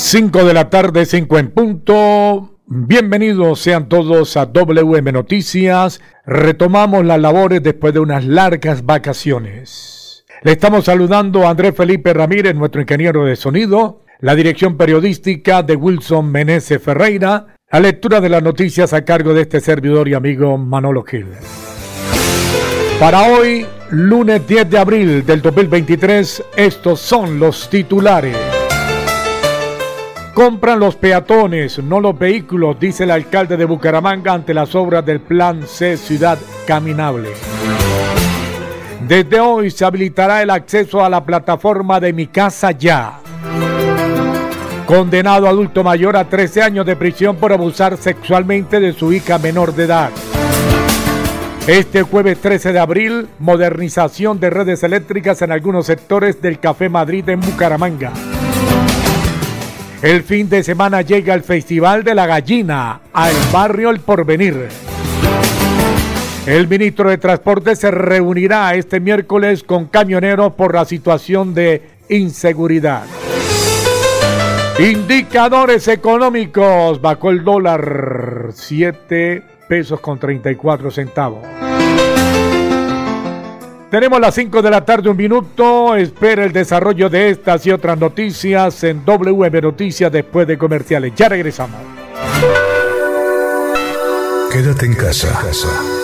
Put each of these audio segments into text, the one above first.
5 de la tarde, 5 en punto. Bienvenidos sean todos a WM Noticias. Retomamos las labores después de unas largas vacaciones. Le estamos saludando a Andrés Felipe Ramírez, nuestro ingeniero de sonido, la dirección periodística de Wilson Meneses Ferreira, la lectura de las noticias a cargo de este servidor y amigo Manolo Gil. Para hoy, lunes 10 de abril del 2023, estos son los titulares. Compran los peatones, no los vehículos, dice el alcalde de Bucaramanga ante las obras del Plan C Ciudad Caminable. Desde hoy se habilitará el acceso a la plataforma de Mi Casa Ya. Condenado adulto mayor a 13 años de prisión por abusar sexualmente de su hija menor de edad. Este jueves 13 de abril, modernización de redes eléctricas en algunos sectores del Café Madrid en Bucaramanga. El fin de semana llega el Festival de la Gallina al barrio El Porvenir. El ministro de Transporte se reunirá este miércoles con camioneros por la situación de inseguridad. Indicadores económicos. Bajó el dólar 7 pesos con 34 centavos. Tenemos las 5 de la tarde, un minuto. Espera el desarrollo de estas y otras noticias en WM Noticias después de comerciales. Ya regresamos. Quédate en casa.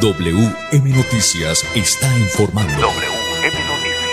WM Noticias está informando. WM Noticias.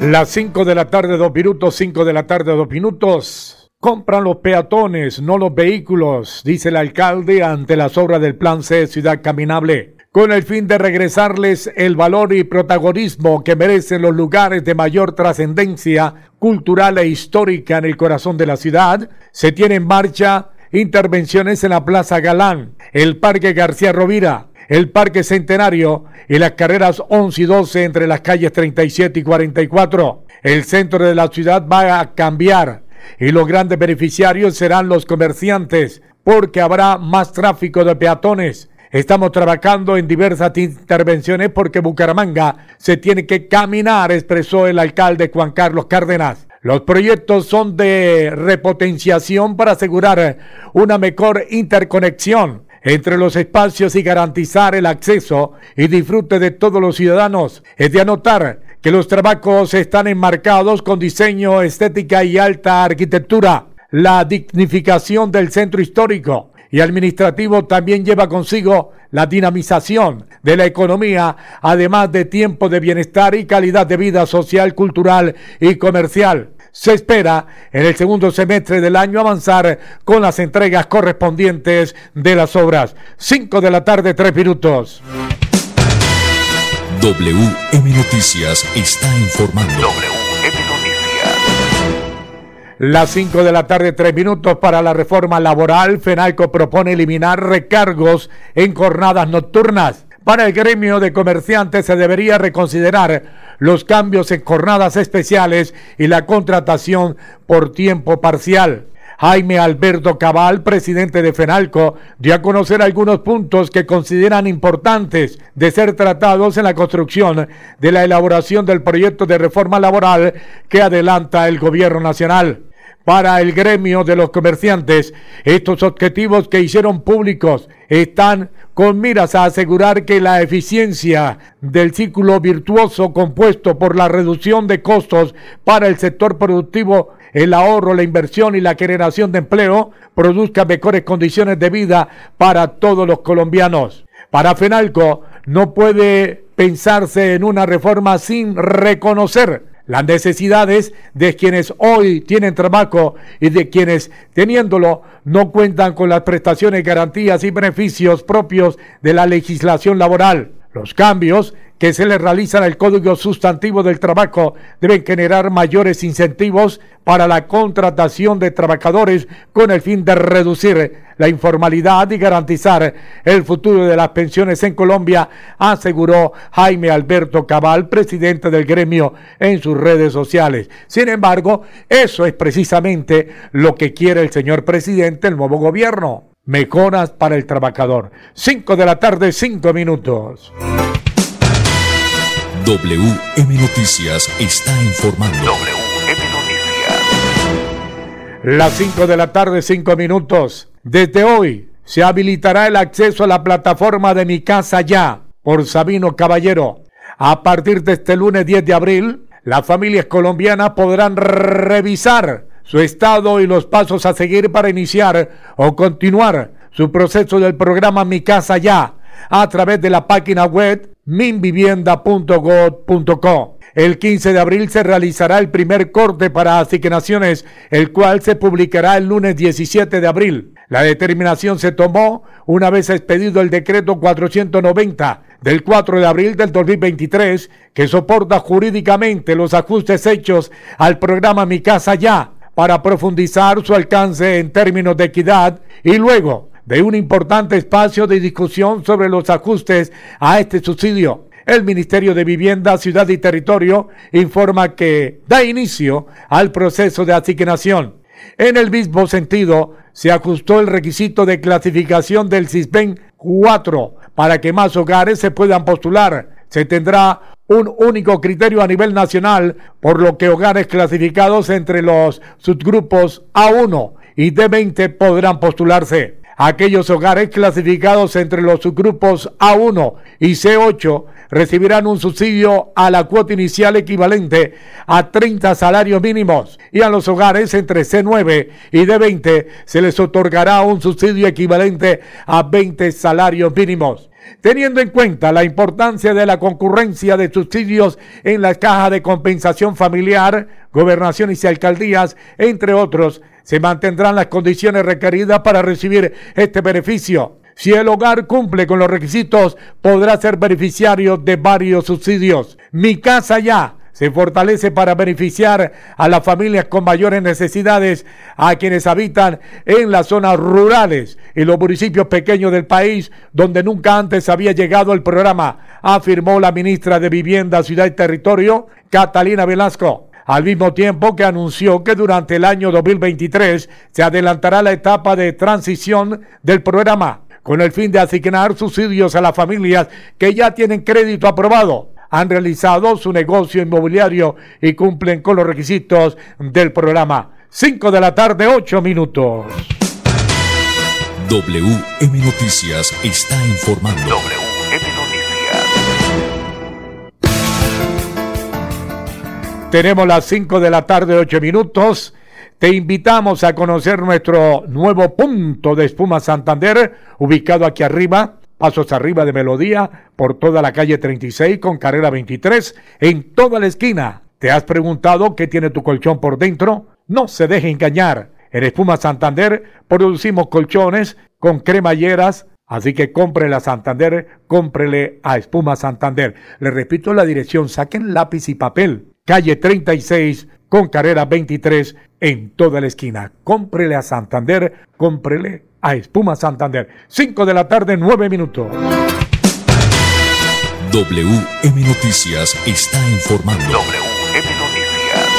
Las 5 de la tarde, 2 minutos, 5 de la tarde, 2 minutos. Compran los peatones, no los vehículos, dice el alcalde ante las obras del Plan C Ciudad Caminable. Con el fin de regresarles el valor y protagonismo que merecen los lugares de mayor trascendencia cultural e histórica en el corazón de la ciudad, se tiene en marcha intervenciones en la Plaza Galán, el Parque García Rovira, el Parque Centenario y las carreras 11 y 12 entre las calles 37 y 44. El centro de la ciudad va a cambiar y los grandes beneficiarios serán los comerciantes porque habrá más tráfico de peatones. Estamos trabajando en diversas intervenciones porque Bucaramanga se tiene que caminar, expresó el alcalde Juan Carlos Cárdenas. Los proyectos son de repotenciación para asegurar una mejor interconexión entre los espacios y garantizar el acceso y disfrute de todos los ciudadanos. Es de anotar que los trabajos están enmarcados con diseño, estética y alta arquitectura. La dignificación del centro histórico y administrativo también lleva consigo la dinamización de la economía, además de tiempo de bienestar y calidad de vida social, cultural y comercial. Se espera en el segundo semestre del año avanzar con las entregas correspondientes de las obras. 5 de la tarde, 3 minutos. WM Noticias está informando. WM Noticias. Las 5 de la tarde, 3 minutos para la reforma laboral. FENALCO propone eliminar recargos en jornadas nocturnas. Para el gremio de comerciantes se debería reconsiderar los cambios en jornadas especiales y la contratación por tiempo parcial. Jaime Alberto Cabal, presidente de FENALCO, dio a conocer algunos puntos que consideran importantes de ser tratados en la construcción de la elaboración del proyecto de reforma laboral que adelanta el gobierno nacional. Para el gremio de los comerciantes. Estos objetivos que hicieron públicos están con miras a asegurar que la eficiencia del círculo virtuoso compuesto por la reducción de costos para el sector productivo, el ahorro, la inversión y la generación de empleo produzca mejores condiciones de vida para todos los colombianos. Para FENALCO no puede pensarse en una reforma sin reconocer las necesidades de quienes hoy tienen trabajo y de quienes teniéndolo no cuentan con las prestaciones, garantías y beneficios propios de la legislación laboral. Los cambios que se le realizan al Código Sustantivo del Trabajo deben generar mayores incentivos para la contratación de trabajadores con el fin de reducir la informalidad y garantizar el futuro de las pensiones en Colombia, aseguró Jaime Alberto Cabal, presidente del gremio, en sus redes sociales. Sin embargo, eso es precisamente lo que quiere el señor presidente, el nuevo gobierno. Mejoras para el trabajador. Cinco de la tarde, cinco minutos. WM Noticias está informando. WM Noticias. Las 5 de la tarde, 5 minutos. Desde hoy se habilitará el acceso a la plataforma de Mi Casa Ya por Sabino Caballero. A partir de este lunes 10 de abril, las familias colombianas podrán revisar su estado y los pasos a seguir para iniciar o continuar su proceso del programa Mi Casa Ya a través de la página web minvivienda.gov.co. El 15 de abril se realizará el primer corte para asignaciones, el cual se publicará el lunes 17 de abril. La determinación se tomó una vez expedido el decreto 490 del 4 de abril del 2023, que soporta jurídicamente los ajustes hechos al programa Mi Casa Ya para profundizar su alcance en términos de equidad y luego de un importante espacio de discusión sobre los ajustes a este subsidio. El Ministerio de Vivienda, Ciudad y Territorio informa que da inicio al proceso de asignación. En el mismo sentido, se ajustó el requisito de clasificación del CISBEN 4 para que más hogares se puedan postular. Se tendrá un único criterio a nivel nacional, por lo que hogares clasificados entre los subgrupos A1 y D20 podrán postularse. Aquellos hogares clasificados entre los subgrupos A1 y C8 recibirán un subsidio a la cuota inicial equivalente a 30 salarios mínimos y a los hogares entre C9 y D20 se les otorgará un subsidio equivalente a 20 salarios mínimos. Teniendo en cuenta la importancia de la concurrencia de subsidios en la caja de compensación familiar, gobernaciones y alcaldías, entre otros, se mantendrán las condiciones requeridas para recibir este beneficio. Si el hogar cumple con los requisitos, podrá ser beneficiario de varios subsidios. Mi casa ya se fortalece para beneficiar a las familias con mayores necesidades, a quienes habitan en las zonas rurales y los municipios pequeños del país donde nunca antes había llegado el programa, afirmó la ministra de Vivienda, Ciudad y Territorio, Catalina Velasco al mismo tiempo que anunció que durante el año 2023 se adelantará la etapa de transición del programa con el fin de asignar subsidios a las familias que ya tienen crédito aprobado, han realizado su negocio inmobiliario y cumplen con los requisitos del programa. 5 de la tarde, 8 minutos. WM Noticias está informando. Tenemos las 5 de la tarde, 8 minutos. Te invitamos a conocer nuestro nuevo punto de espuma Santander, ubicado aquí arriba, pasos arriba de Melodía, por toda la calle 36 con carrera 23, en toda la esquina. ¿Te has preguntado qué tiene tu colchón por dentro? No se deje engañar. En Espuma Santander producimos colchones con cremalleras, Así que cómprele a Santander, cómprele a Espuma Santander. Le repito la dirección, saquen lápiz y papel calle 36 con carrera 23 en toda la esquina. Cómprele a Santander, cómprele a Espuma Santander. 5 de la tarde, 9 minutos. WM Noticias está informando. WM Noticias.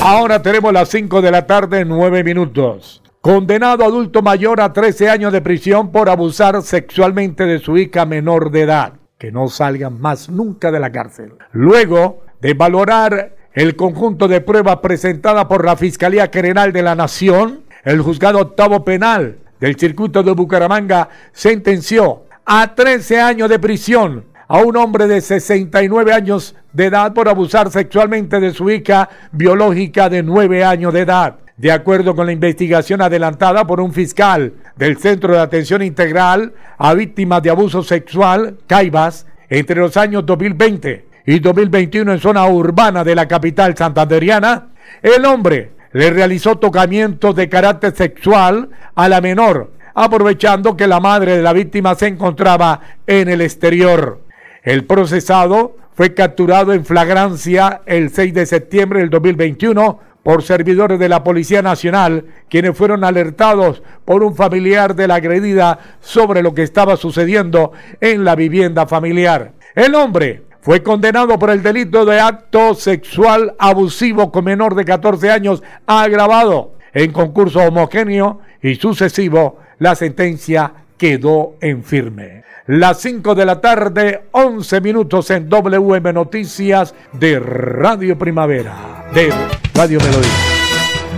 Ahora tenemos las 5 de la tarde, 9 minutos. Condenado adulto mayor a 13 años de prisión por abusar sexualmente de su hija menor de edad que no salgan más nunca de la cárcel. Luego de valorar el conjunto de pruebas presentada por la Fiscalía General de la Nación, el juzgado octavo penal del circuito de Bucaramanga sentenció a 13 años de prisión a un hombre de 69 años de edad por abusar sexualmente de su hija biológica de 9 años de edad. De acuerdo con la investigación adelantada por un fiscal del Centro de Atención Integral a Víctimas de Abuso Sexual, CAIBAS, entre los años 2020 y 2021 en zona urbana de la capital santanderiana, el hombre le realizó tocamientos de carácter sexual a la menor, aprovechando que la madre de la víctima se encontraba en el exterior. El procesado fue capturado en flagrancia el 6 de septiembre del 2021 por servidores de la Policía Nacional, quienes fueron alertados por un familiar de la agredida sobre lo que estaba sucediendo en la vivienda familiar. El hombre fue condenado por el delito de acto sexual abusivo con menor de 14 años agravado en concurso homogéneo y sucesivo. La sentencia quedó en firme. Las 5 de la tarde, 11 minutos en WM Noticias de Radio Primavera, de Radio Melodía.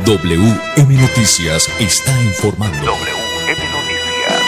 WM Noticias está informando. WM Noticias.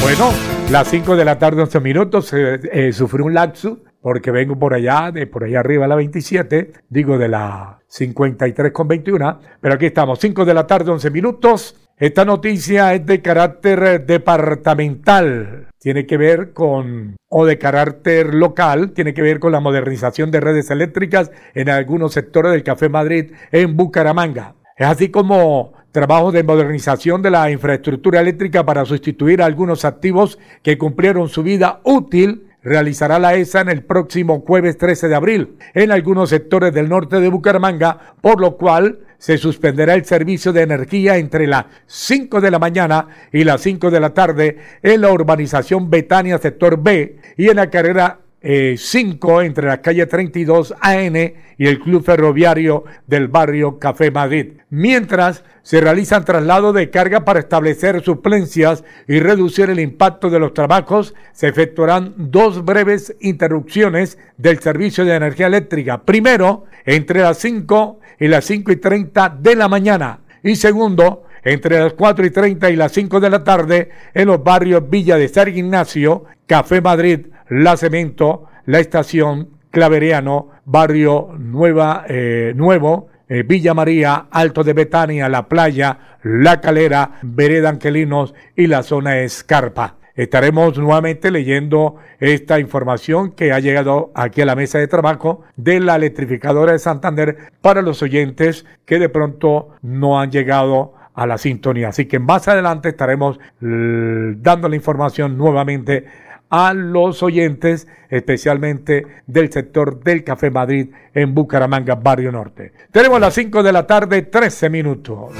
Bueno, las 5 de la tarde, 11 minutos, eh, eh, sufrí un lapso porque vengo por allá, de por allá arriba a la 27, digo de la 53 con 21, pero aquí estamos, 5 de la tarde, 11 minutos. Esta noticia es de carácter departamental, tiene que ver con, o de carácter local, tiene que ver con la modernización de redes eléctricas en algunos sectores del Café Madrid en Bucaramanga. Es así como trabajo de modernización de la infraestructura eléctrica para sustituir algunos activos que cumplieron su vida útil realizará la ESA en el próximo jueves 13 de abril en algunos sectores del norte de Bucaramanga, por lo cual se suspenderá el servicio de energía entre las 5 de la mañana y las 5 de la tarde en la urbanización Betania, sector B, y en la carrera 5 eh, entre la calle 32 AN y el Club Ferroviario del barrio Café Madrid. Mientras se realizan traslados de carga para establecer suplencias y reducir el impacto de los trabajos, se efectuarán dos breves interrupciones del servicio de energía eléctrica. Primero, entre las 5 y las 5 y 30 de la mañana. Y segundo, entre las 4 y 30 y las 5 de la tarde en los barrios Villa de San Ignacio, Café Madrid, La Cemento, La Estación, Claveriano, Barrio Nueva, eh, Nuevo, eh, Villa María, Alto de Betania, La Playa, La Calera, Vereda Anquelinos y la zona Escarpa. Estaremos nuevamente leyendo esta información que ha llegado aquí a la mesa de trabajo de la electrificadora de Santander para los oyentes que de pronto no han llegado a la sintonía. Así que más adelante estaremos dando la información nuevamente a los oyentes, especialmente del sector del Café Madrid en Bucaramanga, Barrio Norte. Tenemos las 5 de la tarde, 13 minutos.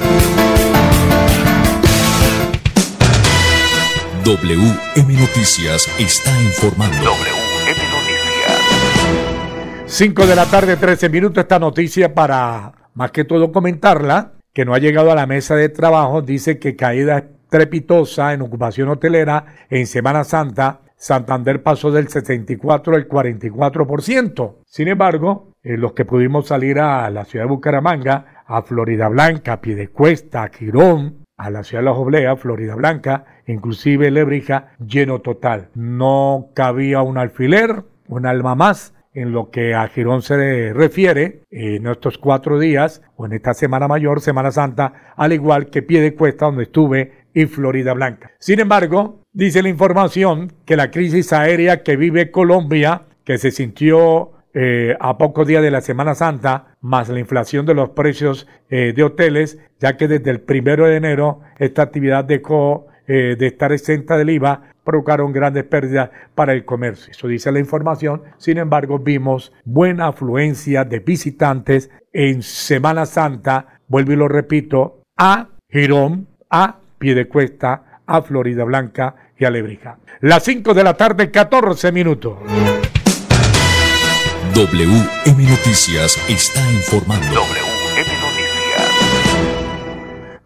WM Noticias está informando. WM Noticias. 5 de la tarde, 13 minutos. Esta noticia para más que todo comentarla, que no ha llegado a la mesa de trabajo, dice que caída trepitosa en ocupación hotelera en Semana Santa. Santander pasó del 64 al 44%. Sin embargo, eh, los que pudimos salir a la ciudad de Bucaramanga, a Florida Blanca, Piedecuesta, Quirón, a la ciudad de La Oblea, Florida Blanca, inclusive Lebrija, lleno total. No cabía un alfiler, un alma más. En lo que a Girón se refiere, en estos cuatro días, o en esta Semana Mayor, Semana Santa, al igual que Pie de Cuesta, donde estuve, y Florida Blanca. Sin embargo, dice la información que la crisis aérea que vive Colombia, que se sintió eh, a pocos días de la Semana Santa, más la inflación de los precios eh, de hoteles, ya que desde el primero de enero esta actividad dejó eh, de estar exenta del IVA, provocaron grandes pérdidas para el comercio. Eso dice la información. Sin embargo, vimos buena afluencia de visitantes en Semana Santa, vuelvo y lo repito, a Girón, a Piedecuesta, a Florida Blanca y a Lebrija. Las 5 de la tarde, 14 minutos. WM Noticias está informando.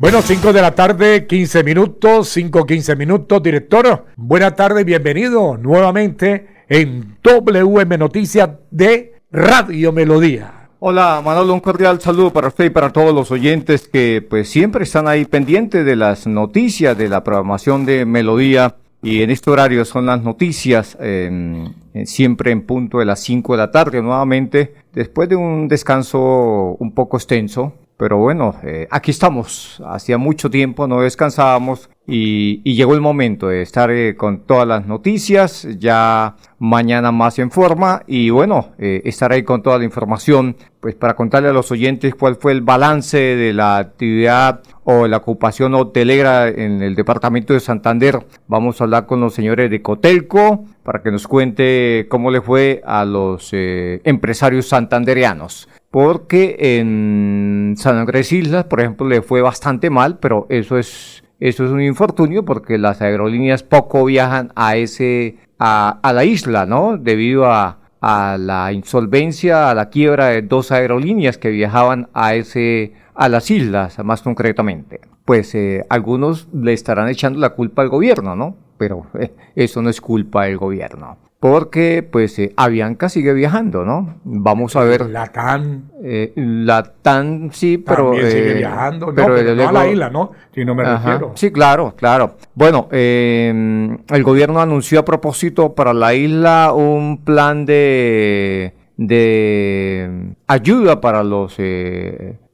Bueno, 5 de la tarde, 15 minutos, 5, 15 minutos. Director, buena tarde, bienvenido nuevamente en WM Noticias de Radio Melodía. Hola Manolo, un cordial saludo para usted y para todos los oyentes que pues siempre están ahí pendientes de las noticias de la programación de Melodía y en este horario son las noticias em, siempre en punto de las 5 de la tarde nuevamente después de un descanso un poco extenso pero bueno, eh, aquí estamos. Hacía mucho tiempo no descansábamos y, llegó el momento de estar eh, con todas las noticias. Ya mañana más en forma y bueno, eh, estar ahí con toda la información, pues para contarle a los oyentes cuál fue el balance de la actividad o la ocupación hotelera en el departamento de Santander. Vamos a hablar con los señores de Cotelco para que nos cuente cómo le fue a los empresarios santandereanos porque en San Andrés Islas, por ejemplo, le fue bastante mal, pero eso es, eso es un infortunio porque las aerolíneas poco viajan a, ese, a, a la isla, ¿no? Debido a, a la insolvencia, a la quiebra de dos aerolíneas que viajaban a ese, a las islas, más concretamente. Pues eh, algunos le estarán echando la culpa al gobierno, ¿no? Pero eh, eso no es culpa del gobierno porque pues eh, Avianca sigue viajando, ¿no? Vamos a ver. La TAN. Eh, la TAN sí, pero... También sigue eh, viajando, no, pero, no a la isla, ¿no? Si no me refiero. Sí, claro, claro. Bueno, eh, el gobierno anunció a propósito para la isla un plan de, de ayuda para los...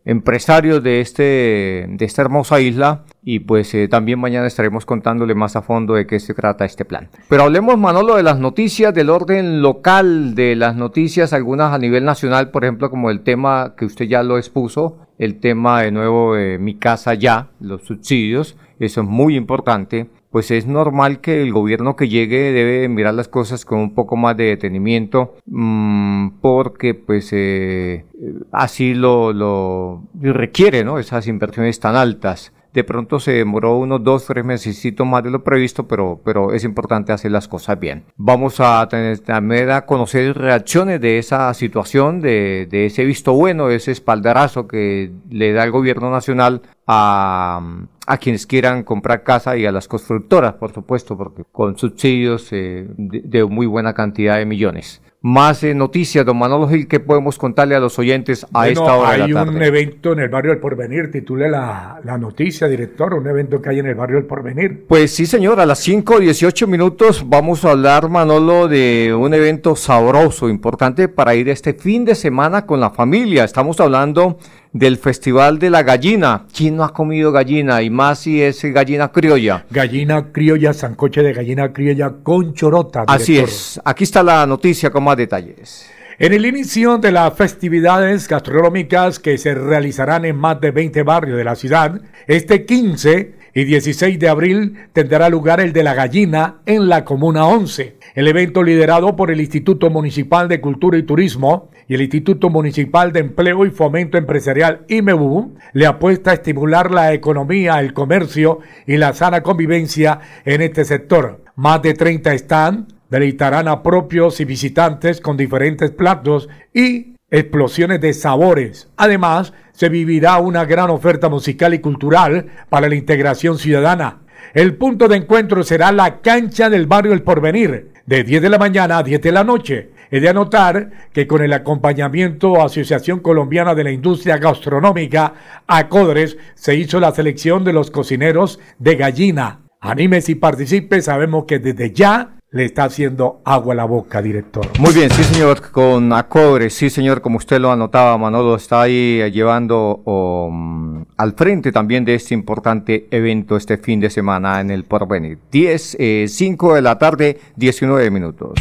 Eh, empresarios de, este, de esta hermosa isla y pues eh, también mañana estaremos contándole más a fondo de qué se trata este plan. Pero hablemos, Manolo, de las noticias del orden local, de las noticias, algunas a nivel nacional, por ejemplo, como el tema que usted ya lo expuso, el tema de nuevo de Mi Casa Ya, los subsidios, eso es muy importante pues es normal que el gobierno que llegue debe mirar las cosas con un poco más de detenimiento mmm, porque pues eh, así lo, lo requiere, ¿no? Esas inversiones tan altas. De pronto se demoró unos dos, tres meses más de lo previsto, pero, pero es importante hacer las cosas bien. Vamos a tener también a conocer reacciones de esa situación, de, de ese visto bueno, ese espaldarazo que le da el gobierno nacional a, a quienes quieran comprar casa y a las constructoras, por supuesto, porque con subsidios eh, de, muy buena cantidad de millones. Más eh, noticias, don Manolo Gil, que podemos contarle a los oyentes a esta hora de la tarde? Hay un evento en el barrio del Porvenir, titule la, la, noticia, director, un evento que hay en el barrio del Porvenir. Pues sí, señor, a las 5 18 minutos vamos a hablar, Manolo, de un evento sabroso, importante para ir este fin de semana con la familia. Estamos hablando del Festival de la Gallina. ¿Quién no ha comido gallina? Y más si es gallina criolla. Gallina criolla, sancoche de gallina criolla con chorota. Así es. Aquí está la noticia con más detalles. En el inicio de las festividades gastronómicas que se realizarán en más de 20 barrios de la ciudad, este 15 y 16 de abril tendrá lugar el de la gallina en la Comuna 11. El evento liderado por el Instituto Municipal de Cultura y Turismo y el Instituto Municipal de Empleo y Fomento Empresarial IMEBU le apuesta a estimular la economía, el comercio y la sana convivencia en este sector. Más de 30 están deleitarán a propios y visitantes con diferentes platos y explosiones de sabores. Además, se vivirá una gran oferta musical y cultural para la integración ciudadana. El punto de encuentro será la cancha del barrio El Porvenir, de 10 de la mañana a 10 de la noche. He de anotar que con el acompañamiento Asociación Colombiana de la Industria Gastronómica, ACODRES, se hizo la selección de los cocineros de gallina. Animes y participe, sabemos que desde ya le está haciendo agua a la boca, director. Muy bien, sí, señor, con Acobre, sí, señor, como usted lo anotaba, Manolo está ahí eh, llevando um, al frente también de este importante evento este fin de semana en el Porvenir. 10, 5 eh, de la tarde, 19 minutos.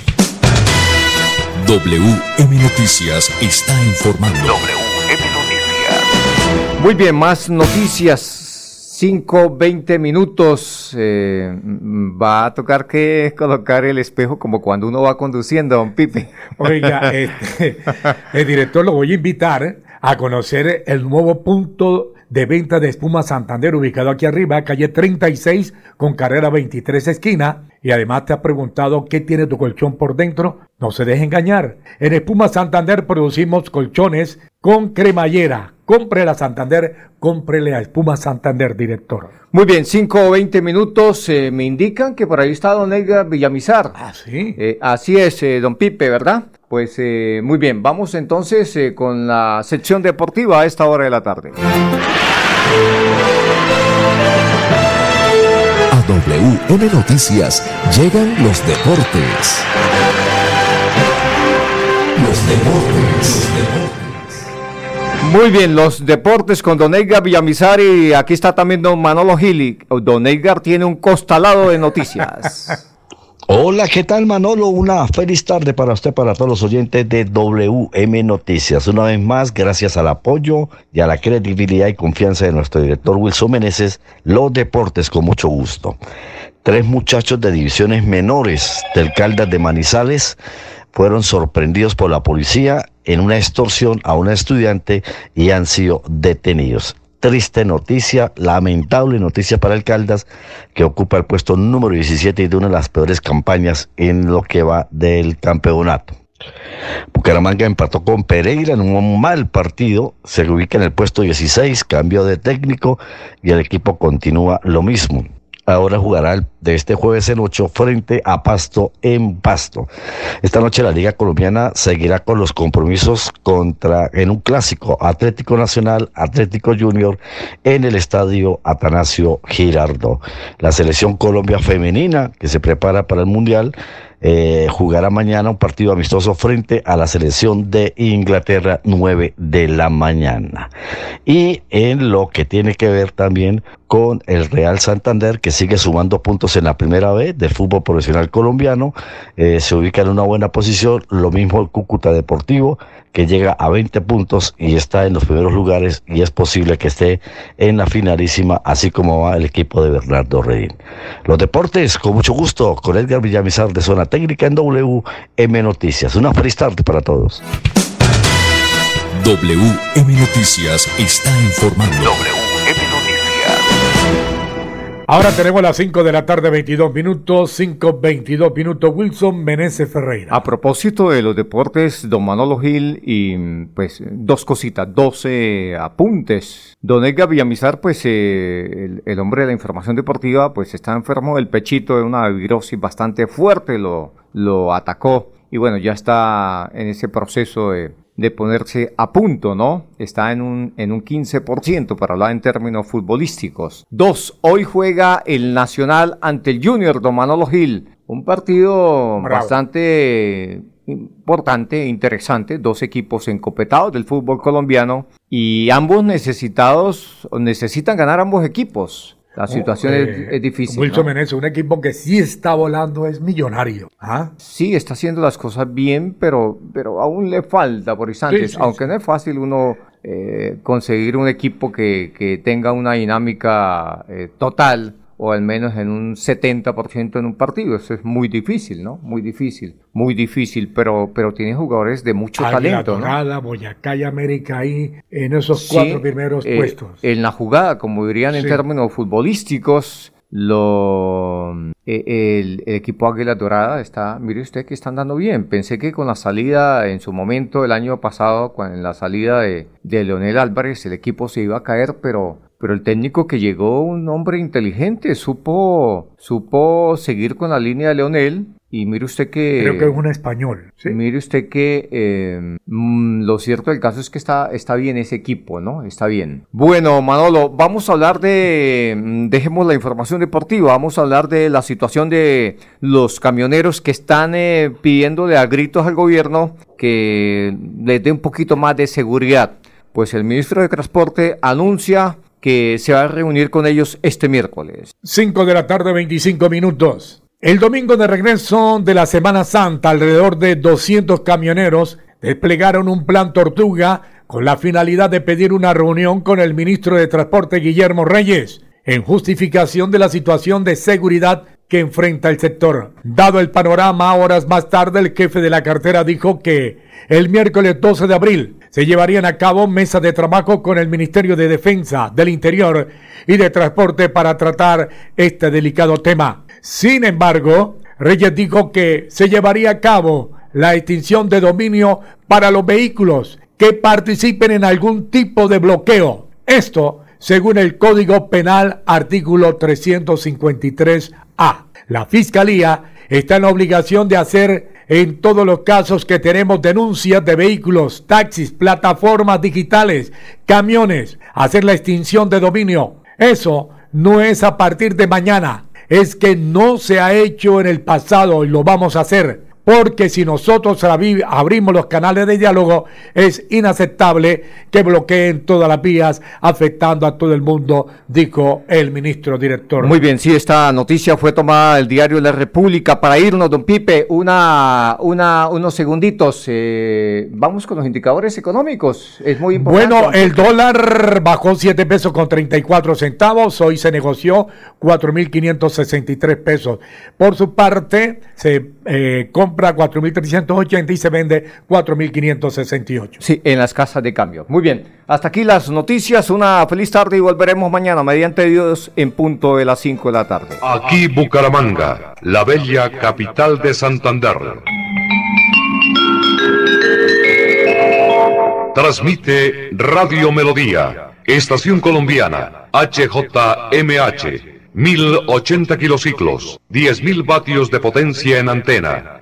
WM Noticias está informando. WM Noticias. Muy bien, más noticias 5, 20 minutos. Eh, va a tocar que colocar el espejo como cuando uno va conduciendo, don Pipe. Oiga, este, el director lo voy a invitar a conocer el nuevo punto de venta de espuma Santander ubicado aquí arriba, calle 36 con carrera 23 esquina. Y además te ha preguntado qué tiene tu colchón por dentro. No se deje engañar. En Espuma Santander producimos colchones con cremallera Cómprele a Santander, cómprele a Espuma Santander, director. Muy bien, 5 o 20 minutos. Eh, me indican que por ahí está don Edgar Villamizar. Ah, sí. Eh, así es, eh, don Pipe, ¿verdad? Pues eh, muy bien, vamos entonces eh, con la sección deportiva a esta hora de la tarde. A WM Noticias llegan los deportes. Los deportes. Muy bien, los deportes con Don Edgar Villamizar y aquí está también Don Manolo Gili. Don Edgar tiene un costalado de noticias. Hola, ¿qué tal Manolo? Una feliz tarde para usted, para todos los oyentes de WM Noticias. Una vez más, gracias al apoyo y a la credibilidad y confianza de nuestro director Wilson Meneses, los deportes con mucho gusto. Tres muchachos de divisiones menores del Caldas de Manizales fueron sorprendidos por la policía en una extorsión a una estudiante y han sido detenidos triste noticia, lamentable noticia para el Caldas, que ocupa el puesto número 17 y de una de las peores campañas en lo que va del campeonato. Bucaramanga empató con Pereira en un mal partido, se ubica en el puesto 16, cambio de técnico y el equipo continúa lo mismo ahora jugará de este jueves en 8 frente a Pasto en Pasto. Esta noche la Liga Colombiana seguirá con los compromisos contra en un clásico Atlético Nacional, Atlético Junior en el estadio Atanasio Girardo. La selección Colombia femenina que se prepara para el Mundial eh, jugará mañana un partido amistoso frente a la selección de Inglaterra 9 de la mañana. Y en lo que tiene que ver también con el Real Santander que sigue sumando puntos en la primera vez del fútbol profesional colombiano, eh, se ubica en una buena posición, lo mismo el Cúcuta Deportivo que llega a 20 puntos y está en los primeros lugares y es posible que esté en la finalísima, así como va el equipo de Bernardo Redín. Los deportes, con mucho gusto, con Edgar Villamizar de Zona Técnica en WM Noticias. Una feliz tarde para todos. WM Noticias está informando. Ahora tenemos las 5 de la tarde, 22 minutos, 5, 22 minutos. Wilson Meneses Ferreira. A propósito de los deportes, don Manolo Gil, y pues dos cositas, 12 apuntes. Don Edgar Villamizar, pues eh, el, hombre de la información deportiva, pues está enfermo del pechito de una virosis bastante fuerte, lo, lo atacó. Y bueno, ya está en ese proceso de de ponerse a punto, ¿no? Está en un, en un 15% para hablar en términos futbolísticos. Dos, hoy juega el Nacional ante el Junior Don Manolo Gil. Un partido bastante importante, interesante, dos equipos encopetados del fútbol colombiano y ambos necesitados, necesitan ganar ambos equipos. La situación es, eh, difícil. Wilson Meneses, un equipo que sí está volando, es millonario. ¿Ah? Sí, está haciendo las cosas bien, pero, pero aún le falta por instantes. Aunque no es fácil uno eh, conseguir un equipo que, que tenga una dinámica eh, total o al menos en un 70% en un partido. Eso es muy difícil, ¿no? Muy difícil, muy difícil, pero, pero tiene jugadores de mucho talento. Dorada, Boyacá y América ahí en esos cuatro primeros eh, puestos. En la jugada, como dirían en términos futbolísticos, lo, eh, el, equipo Águila Dorada está, mire usted que están dando bien. Pensé que con la salida en su momento el año pasado, con la salida de, de Leonel Álvarez, el equipo se iba a caer, pero pero el técnico que llegó, un hombre inteligente, supo, supo seguir con la línea de Leonel. Y mire usted que... Creo que es un español. Mire usted que eh, mm, lo cierto del caso es que está, está bien ese equipo, ¿no? Está bien. Bueno, Manolo, vamos a hablar de... Mm, dejemos la información deportiva, vamos a hablar de la situación de los camioneros que están eh, pidiéndole a gritos al gobierno que les dé un poquito más de seguridad. Pues el ministro de Transporte anuncia que se va a reunir con ellos este miércoles. 5 de la tarde, 25 minutos. El domingo de regreso de la Semana Santa, alrededor de 200 camioneros desplegaron un plan tortuga con la finalidad de pedir una reunión con el ministro de Transporte Guillermo Reyes en justificación de la situación de seguridad que enfrenta el sector. Dado el panorama, horas más tarde el jefe de la cartera dijo que el miércoles 12 de abril se llevarían a cabo mesas de trabajo con el Ministerio de Defensa, del Interior y de Transporte para tratar este delicado tema. Sin embargo, Reyes dijo que se llevaría a cabo la extinción de dominio para los vehículos que participen en algún tipo de bloqueo. Esto según el Código Penal artículo 353A. La Fiscalía está en obligación de hacer en todos los casos que tenemos denuncias de vehículos, taxis, plataformas digitales, camiones, hacer la extinción de dominio. Eso no es a partir de mañana, es que no se ha hecho en el pasado y lo vamos a hacer porque si nosotros abrimos los canales de diálogo, es inaceptable que bloqueen todas las vías, afectando a todo el mundo, dijo el ministro director. Muy bien, sí, esta noticia fue tomada del diario La República. Para irnos, don Pipe, una, una, unos segunditos. Eh, vamos con los indicadores económicos. Es muy importante. Bueno, el dólar bajó 7 pesos con 34 centavos. Hoy se negoció 4.563 pesos. Por su parte, se eh, compra 4.380 y se vende 4.568. Sí, en las casas de cambio. Muy bien, hasta aquí las noticias. Una feliz tarde y volveremos mañana mediante Dios en punto de las 5 de la tarde. Aquí Bucaramanga, la bella capital de Santander. Transmite Radio Melodía, Estación Colombiana, HJMH. 1080 kilociclos, 10.000 vatios de potencia en antena,